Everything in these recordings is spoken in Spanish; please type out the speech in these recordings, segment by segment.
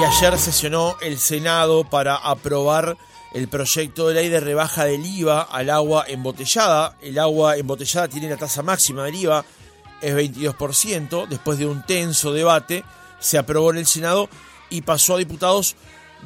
Y ayer sesionó el Senado para aprobar el proyecto de ley de rebaja del IVA al agua embotellada. El agua embotellada tiene la tasa máxima del IVA, es 22%. Después de un tenso debate, se aprobó en el Senado y pasó a diputados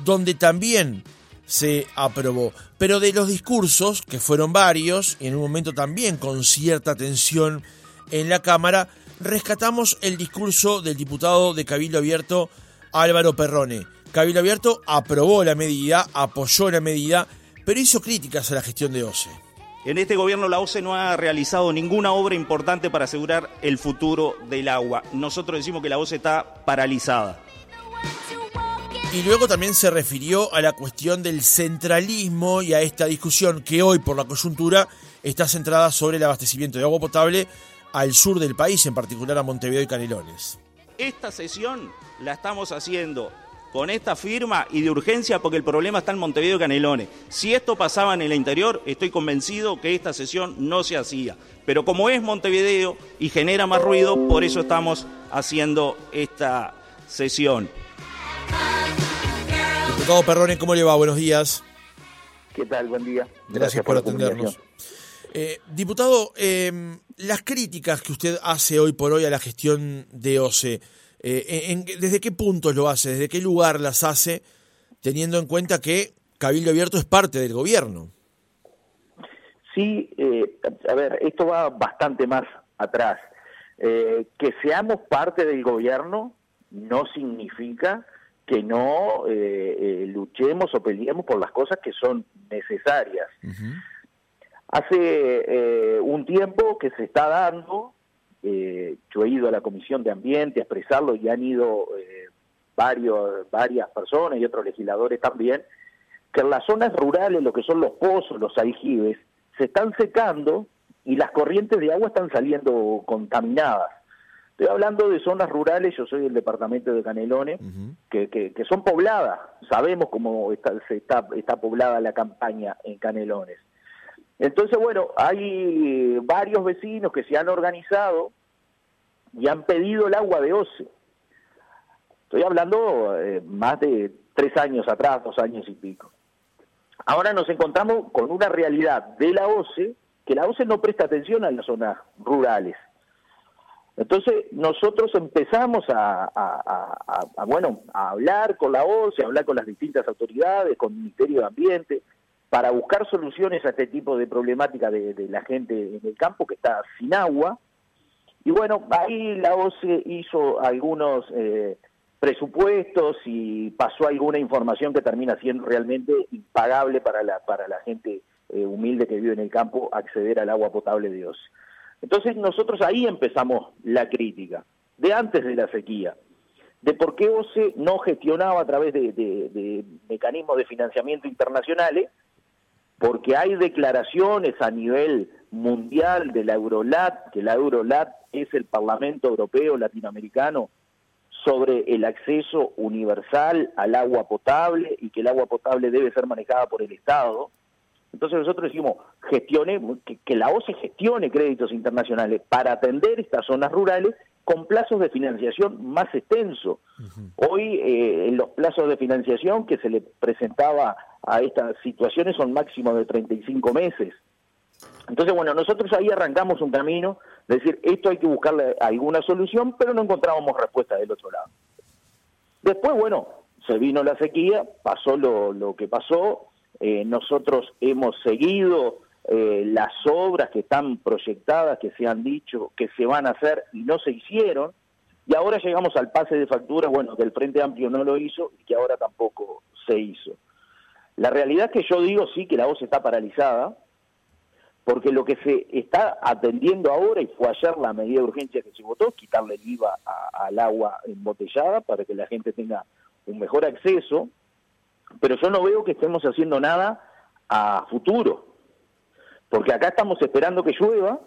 donde también se aprobó. Pero de los discursos, que fueron varios, y en un momento también con cierta tensión en la Cámara, rescatamos el discurso del diputado de Cabildo Abierto, Álvaro Perrone. Cabildo Abierto aprobó la medida, apoyó la medida, pero hizo críticas a la gestión de OCE. En este gobierno la OCE no ha realizado ninguna obra importante para asegurar el futuro del agua. Nosotros decimos que la OCE está paralizada. Y luego también se refirió a la cuestión del centralismo y a esta discusión que hoy por la coyuntura está centrada sobre el abastecimiento de agua potable al sur del país, en particular a Montevideo y Canelones. Esta sesión la estamos haciendo con esta firma y de urgencia porque el problema está en Montevideo y Canelones. Si esto pasaba en el interior, estoy convencido que esta sesión no se hacía. Pero como es Montevideo y genera más ruido, por eso estamos haciendo esta sesión. Diputado Perrone, ¿cómo le va? Buenos días. ¿Qué tal? Buen día. Gracias, por, atendernos. Eh, diputado, eh, las críticas que usted hace hoy por hoy a la gestión de OCE, eh, ¿desde qué puntos lo hace? ¿Desde qué lugar las hace? Teniendo en cuenta que Cabildo Abierto es parte del gobierno. Sí, a ver, esto va bastante más atrás. que seamos parte del gobierno no significa que no eh, eh, luchemos o peleemos por las cosas que son necesarias. Hace eh, un tiempo que se está dando, yo he ido a la Comisión de Ambiente a expresarlo y han ido varios, varias personas y otros legisladores también, que en las zonas rurales, lo que son los pozos, los aljibes, se están secando y las corrientes de agua están saliendo contaminadas. Estoy hablando de zonas rurales, yo soy del departamento de Canelones, que, que, son pobladas, sabemos cómo está, se está, está poblada la campaña en Canelones. Entonces, bueno, hay varios vecinos que se han organizado y han pedido el agua de OCE. Estoy hablando eh, más de tres años atrás, dos años y pico. Ahora nos encontramos con una realidad de la OCE, que la OCE no presta atención a las zonas rurales. Entonces nosotros empezamos a, bueno, a hablar con la OCE, a hablar con las distintas autoridades, con el Ministerio de Ambiente, para buscar soluciones a este tipo de problemática de, la gente en el campo que está sin agua. Y bueno, ahí la OCE hizo algunos eh, presupuestos y pasó alguna información que termina siendo realmente impagable para la, para la gente eh, humilde que vive en el campo acceder al agua potable de OCE. Entonces nosotros ahí empezamos la crítica, de antes de la sequía, de por qué OCE no gestionaba a través de, mecanismos de financiamiento internacionales, porque hay declaraciones a nivel mundial de la Eurolat, que la Eurolat es el Parlamento Europeo Latinoamericano sobre el acceso universal al agua potable y que el agua potable debe ser manejada por el Estado. Entonces nosotros decimos, gestione, que, la OCE gestione créditos internacionales para atender estas zonas rurales con plazos de financiación más extensos. Hoy eh, los plazos de financiación que se le presentaba a estas situaciones son máximos de 35 meses. Entonces, bueno, nosotros ahí arrancamos un camino, de decir, esto hay que buscarle alguna solución, pero no encontrábamos respuesta del otro lado. Después, bueno, se vino la sequía, pasó lo, lo que pasó, eh, nosotros hemos seguido eh, las obras que están proyectadas, que se han dicho que se van a hacer y no se hicieron, y ahora llegamos al pase de facturas, bueno, que el Frente Amplio no lo hizo y que ahora tampoco se hizo. La realidad que yo digo sí que la voz está paralizada, porque lo que se está atendiendo ahora, y fue ayer la medida de urgencia que se votó, quitarle el IVA al agua embotellada para que la gente tenga un mejor acceso, pero yo no veo que estemos haciendo nada a futuro, porque acá estamos esperando que llueva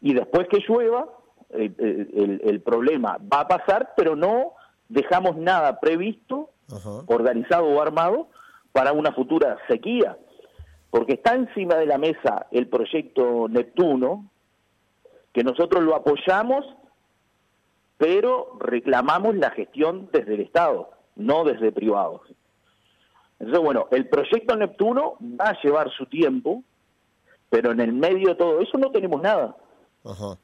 y después que llueva el, problema va a pasar, pero no dejamos nada previsto, organizado o armado para una futura sequía, porque está encima de la mesa el proyecto Neptuno, que nosotros lo apoyamos, pero reclamamos la gestión desde el Estado no desde privados. Entonces, bueno, el proyecto Neptuno va a llevar su tiempo, pero en el medio de todo eso no tenemos nada. Ajá.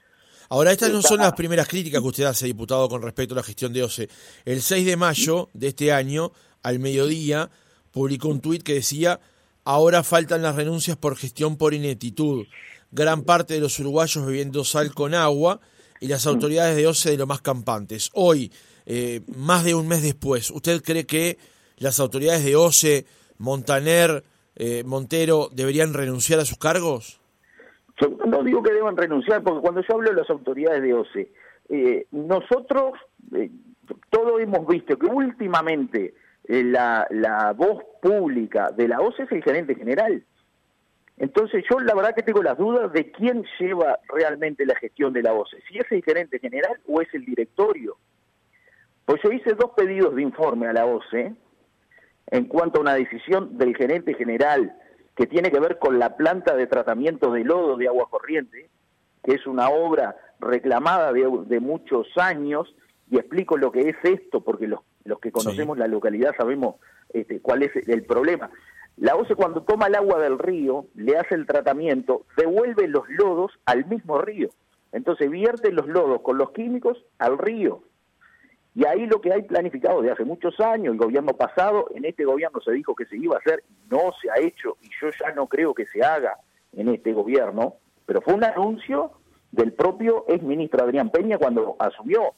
Ahora, estas no son las primeras críticas que usted hace, diputado, con respecto a la gestión de OCE. El 6 de mayo de este año, al mediodía, publicó un tuit que decía, ahora faltan las renuncias por gestión por ineptitud. Gran parte de los uruguayos bebiendo sal con agua y las autoridades de OCE de lo más campantes. Hoy, eh, más de un mes después, ¿usted cree que las autoridades de OCE, Montaner, eh, Montero, deberían renunciar a sus cargos? no digo que deban renunciar, porque cuando yo hablo de las autoridades de OCE, eh, nosotros eh, todos hemos visto que últimamente eh, la, la voz pública de la OCE es el gerente general. Entonces yo la verdad que tengo las dudas de quién lleva realmente la gestión de la OCE, si es el gerente general o es el directorio. Pues yo hice dos pedidos de informe a la OCE en cuanto a una decisión del gerente general que tiene que ver con la planta de tratamiento de lodo de agua corriente, que es una obra reclamada de, muchos años, y explico lo que es esto, porque los, los que conocemos la localidad sabemos este, cuál es el problema. La OCE cuando toma el agua del río, le hace el tratamiento, devuelve los lodos al mismo río. Entonces vierte los lodos con los químicos al río. Y ahí lo que hay planificado de hace muchos años, el gobierno pasado, en este gobierno se dijo que se iba a hacer, no se ha hecho y yo ya no creo que se haga en este gobierno, pero fue un anuncio del propio exministro Adrián Peña cuando asumió.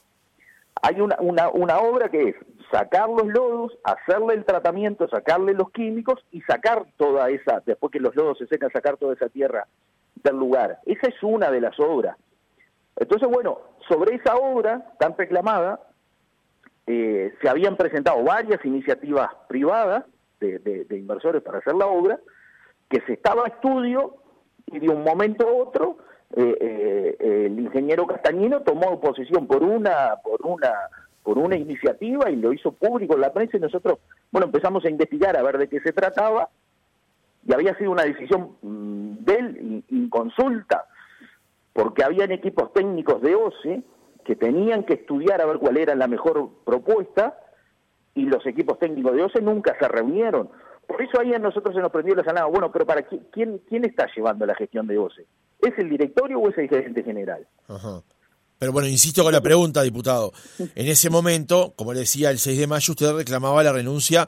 Hay una, una, una obra que es sacar los lodos, hacerle el tratamiento, sacarle los químicos y sacar toda esa, después que los lodos se secan, sacar toda esa tierra del lugar. Esa es una de las obras. Entonces, bueno, sobre esa obra tan reclamada, eh, se habían presentado varias iniciativas privadas de, inversores para hacer la obra, que se estaba a estudio y de un momento a otro eh, eh, el ingeniero Castañino tomó posición por una, por una, por una iniciativa y lo hizo público en la prensa y nosotros, bueno, empezamos a investigar a ver de qué se trataba y había sido una decisión mm, de él en consulta, porque habían equipos técnicos de OCE que tenían que estudiar a ver cuál era la mejor propuesta y los equipos técnicos de OCE nunca se reunieron. Por eso ahí a nosotros se nos prendió la sanada. Bueno, pero ¿para quién, quién está llevando la gestión de OCE? ¿Es el directorio o es el gerente general? Pero bueno, insisto con la pregunta, diputado. En ese momento, como le decía, el 6 de mayo usted reclamaba la renuncia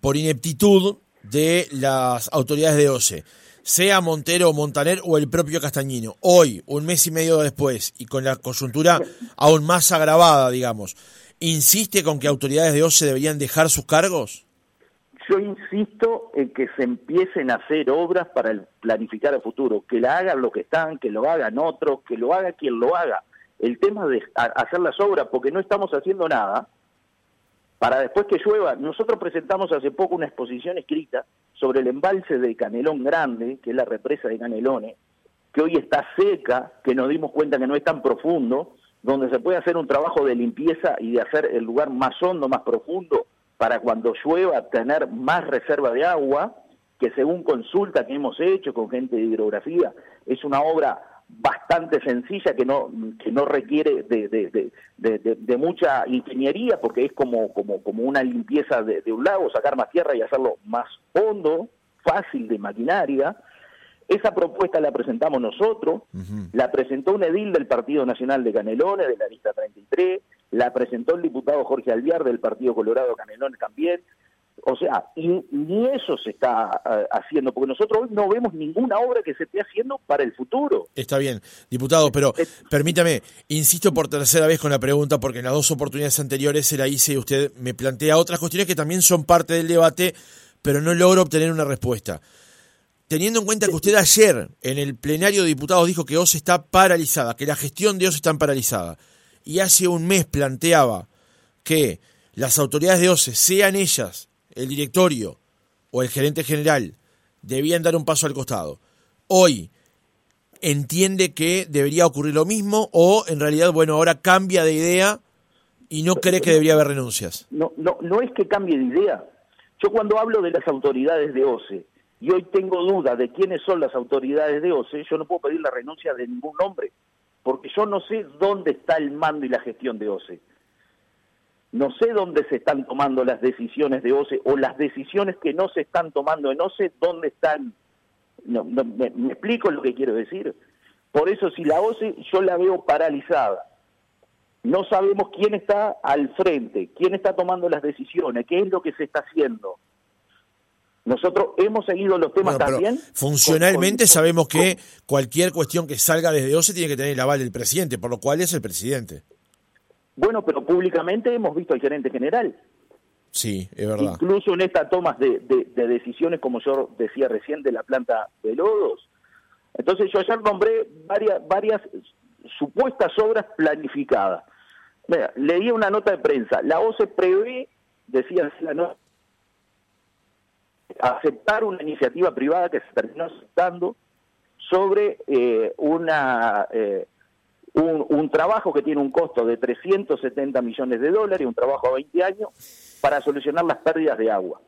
por ineptitud de las autoridades de OCE sea Montero o Montaner o el propio Castañino. Hoy, un mes y medio después, y con la coyuntura aún más agravada, digamos, ¿insiste con que autoridades de OCE deberían dejar sus cargos? Yo insisto en que se empiecen a hacer obras para planificar el futuro, que la hagan los que están, que lo hagan otros, que lo haga quien lo haga. El tema de hacer las obras, porque no estamos haciendo nada, para después que llueva. Nosotros presentamos hace poco una exposición escrita sobre el embalse de Canelón Grande, que es la represa de Canelones, que hoy está seca, que nos dimos cuenta que no es tan profundo, donde se puede hacer un trabajo de limpieza y de hacer el lugar más hondo, más profundo, para cuando llueva tener más reserva de agua, que según consulta que hemos hecho con gente de hidrografía, es una obra bastante sencilla que no que no requiere de, de, mucha ingeniería porque es como como como una limpieza de, un lago sacar más tierra y hacerlo más hondo fácil de maquinaria. Esa propuesta la presentamos nosotros la presentó un edil del Partido Nacional de Canelones de la lista 33 la presentó el diputado Jorge Alviar del Partido Colorado Canelones también o sea, y, ni eso se está eh, haciendo, porque nosotros hoy no vemos ninguna obra que se esté haciendo para el futuro. Está bien, diputado, pero permítame, insisto por tercera vez con la pregunta, porque en las dos oportunidades anteriores se la hice y usted me plantea otras cuestiones que también son parte del debate, pero no logro obtener una respuesta. Teniendo en cuenta que usted ayer en el plenario de diputados dijo que OSE está paralizada, que la gestión de OSE está paralizada, y hace un mes planteaba que las autoridades de OSE, sean ellas el directorio o el gerente general debían dar un paso al costado, hoy entiende que debería ocurrir lo mismo o en realidad, bueno, ahora cambia de idea y no cree que debería haber renuncias? No, no, no es que cambie de idea. Yo cuando hablo de las autoridades de OCE y hoy tengo duda de quiénes son las autoridades de OCE, yo no puedo pedir la renuncia de ningún nombre, porque yo no sé dónde está el mando y la gestión de OCE. No sé dónde se están tomando las decisiones de OCE o las decisiones que no se están tomando en OCE, dónde están. No, me, explico lo que quiero decir? Por eso si la OCE yo la veo paralizada. No sabemos quién está al frente, quién está tomando las decisiones, qué es lo que se está haciendo. Nosotros hemos seguido los temas también. Funcionalmente sabemos que cualquier cuestión que salga desde OCE tiene que tener el aval del presidente, por lo cual es el presidente. Bueno, pero públicamente hemos visto al gerente general. Sí, es verdad. Incluso en estas tomas de, decisiones, como yo decía recién, de la planta de lodos. Entonces yo ayer nombré varias, varias supuestas obras planificadas. Mira, leí una nota de prensa. La OCE prevé, decía la nota, aceptar una iniciativa privada que se terminó aceptando sobre eh, una eh, un, trabajo que tiene un costo de 370 millones de dólares, un trabajo a 20 años, para solucionar las pérdidas de agua.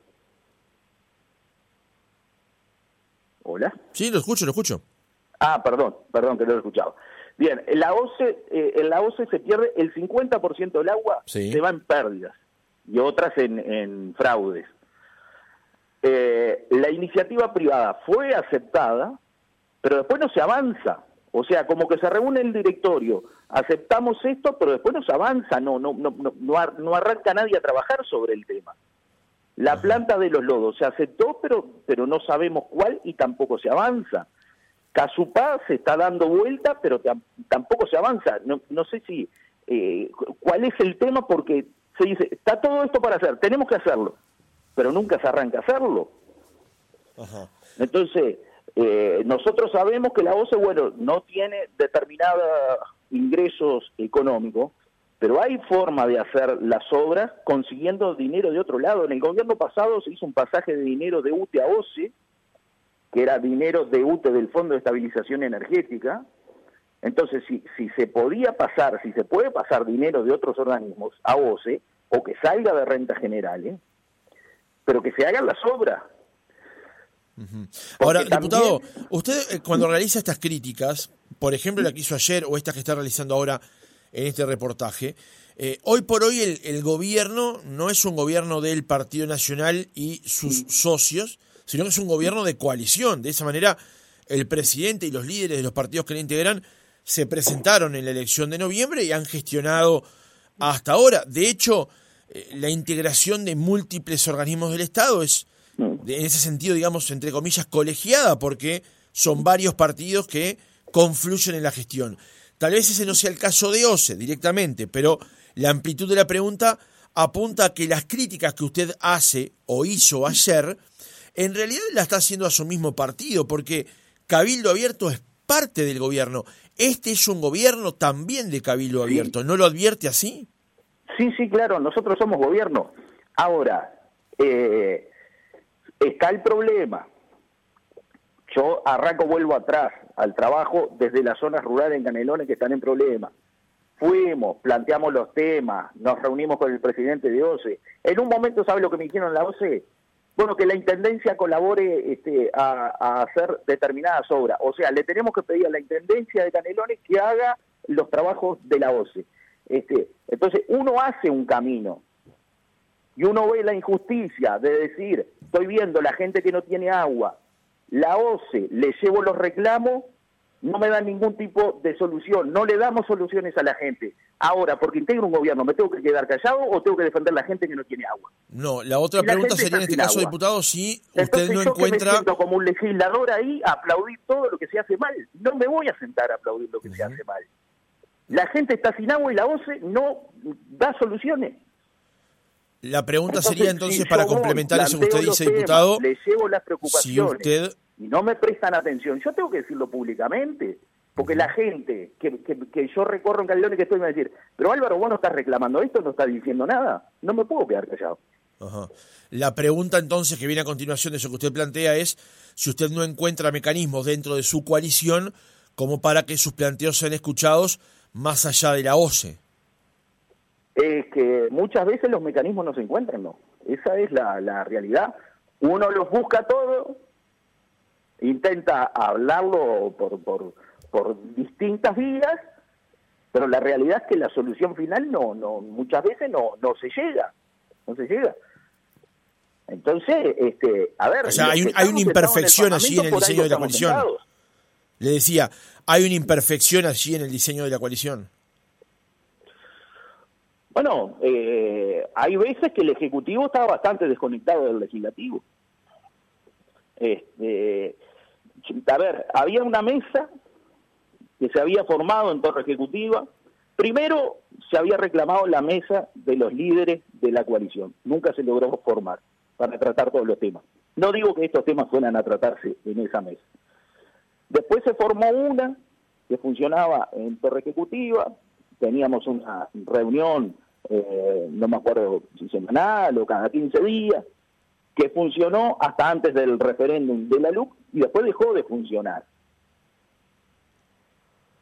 ¿Hola? Sí, lo escucho, lo escucho. Ah, perdón, perdón que no lo he escuchado. Bien, en la OCE, eh, en la OCE se pierde el 50% del agua, se va en pérdidas y otras en, fraudes. Eh, la iniciativa privada fue aceptada, pero después no se avanza. O sea, como que se reúne el directorio, aceptamos esto, pero después no se avanza, no, no, no, no, no arranca nadie a trabajar sobre el tema. La planta de los lodos se aceptó, pero, pero no sabemos cuál y tampoco se avanza. Casupá se está dando vuelta, pero tampoco se avanza. No, no sé si eh, cuál es el tema porque se dice, está todo esto para hacer, tenemos que hacerlo, pero nunca se arranca a hacerlo. Entonces, eh, nosotros sabemos que la OCE, bueno, no tiene determinados ingresos económicos, pero hay forma de hacer las obras consiguiendo dinero de otro lado. En el gobierno pasado se hizo un pasaje de dinero de UTE a OCE, que era dinero de UTE del Fondo de Estabilización Energética. Entonces, si, si se podía pasar, si se puede pasar dinero de otros organismos a OCE, o que salga de rentas generales, pero que se hagan las obras, Ahora, diputado, usted eh, cuando realiza estas críticas, por ejemplo la que hizo ayer o estas que está realizando ahora en este reportaje, eh, hoy por hoy el, gobierno no es un gobierno del Partido Nacional y sus socios, sino que es un gobierno de coalición. De esa manera, el presidente y los líderes de los partidos que le integran se presentaron en la elección de noviembre y han gestionado hasta ahora. De hecho, eh, la integración de múltiples organismos del Estado es en ese sentido, digamos, entre comillas, colegiada, porque son varios partidos que confluyen en la gestión. Tal vez ese no sea el caso de OCE directamente, pero la amplitud de la pregunta apunta a que las críticas que usted hace o hizo ayer, en realidad la está haciendo a su mismo partido, porque Cabildo Abierto es parte del gobierno. Este es un gobierno también de Cabildo Abierto, ¿no lo advierte así? Sí, sí, claro, nosotros somos gobierno. Ahora, eh, Está el problema. Yo arranco, vuelvo atrás al trabajo desde las zonas rurales en Canelones que están en problemas. Fuimos, planteamos los temas, nos reunimos con el presidente de OCE. En un momento, ¿sabe lo que me dijeron la OCE? Bueno, que la Intendencia colabore este, a, hacer determinadas obras. O sea, le tenemos que pedir a la Intendencia de Canelones que haga los trabajos de la OCE. Este, entonces, uno hace un camino, y uno ve la injusticia de decir, estoy viendo la gente que no tiene agua, la OCE, le llevo los reclamos, no me dan ningún tipo de solución, no le damos soluciones a la gente. Ahora, porque integro un gobierno, ¿me tengo que quedar callado o tengo que defender a la gente que no tiene agua? No, la otra pregunta sería en este caso, diputado, si usted no encuentra... me como un legislador ahí a aplaudir todo lo que se hace mal. No me voy a sentar a aplaudir lo que se hace mal. La gente está sin agua y la OCE no da soluciones. La pregunta sería entonces, para complementar eso que usted dice, diputado, le llevo las preocupaciones y no me prestan atención, yo tengo que decirlo públicamente, porque la gente que, que, yo recorro en Caledonia que estoy me va a decir, pero Álvaro, vos no estás reclamando esto, no estás diciendo nada, no me puedo quedar callado. La pregunta entonces que viene a continuación de eso que usted plantea es si usted no encuentra mecanismos dentro de su coalición como para que sus planteos sean escuchados más allá de la OCE es que muchas veces los mecanismos no se encuentran, ¿no? Esa es la, realidad. Uno los busca todo, intenta hablarlo por, por, por distintas vías Pero la realidad es que la solución final no, no, muchas veces no, no se llega, no se llega. Entonces, este, a ver. O sea, hay, hay una imperfección allí en el diseño de la coalición. Le decía, hay una imperfección allí en el diseño de la coalición. Bueno, eh, hay veces que el Ejecutivo estaba bastante desconectado del Legislativo. Este, a ver, había una mesa que se había formado en Torre Ejecutiva. Primero se había reclamado la mesa de los líderes de la coalición. Nunca se logró formar para tratar todos los temas. No digo que estos temas fueran a tratarse en esa mesa. Después se formó una que funcionaba en Torre Ejecutiva, teníamos una reunión, eh, no me acuerdo si semanal o cada 15 días, que funcionó hasta antes del referéndum de la LUC y después dejó de funcionar.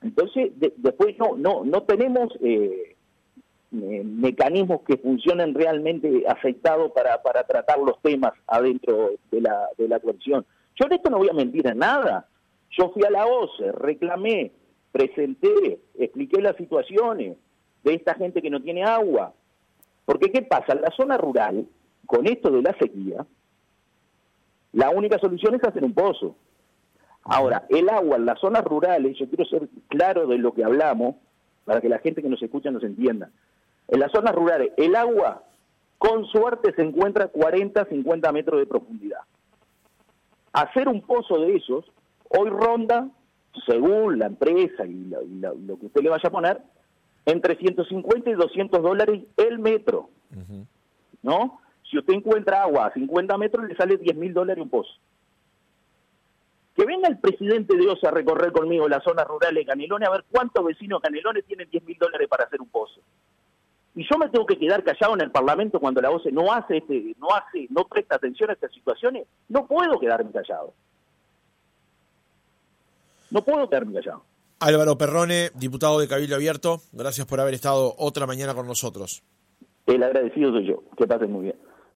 Entonces, después no, no, no tenemos eh, mecanismos que funcionen realmente afectados para, para tratar los temas adentro de la, de la coalición. Yo en esto no voy a mentir en nada. Yo fui a la OCE, reclamé, presenté, expliqué las situaciones de esta gente que no tiene agua. Porque ¿qué pasa? En la zona rural, con esto de la sequía, la única solución es hacer un pozo. Ahora, el agua en las zonas rurales, yo quiero ser claro de lo que hablamos, para que la gente que nos escucha nos entienda. En las zonas rurales, el agua, con suerte, se encuentra a 40, 50 metros de profundidad. Hacer un pozo de esos, hoy ronda, según la empresa y, lo que usted le vaya a poner, entre 150 y 200 dólares el metro. ¿No? Si usted encuentra agua a 50 metros, le sale 10 mil dólares un pozo. Que venga el presidente de OSA a recorrer conmigo la zona rural de Canelones a ver cuántos vecinos Canelones tienen 10 mil dólares para hacer un pozo. Y yo me tengo que quedar callado en el Parlamento cuando la OCE no hace, este, no hace, no presta atención a estas situaciones. No puedo quedarme callado. No puedo quedarme callado. Álvaro Perrone, diputado de Cabildo Abierto, gracias por haber estado otra mañana con nosotros. El agradecido soy yo. Que pasen muy bien.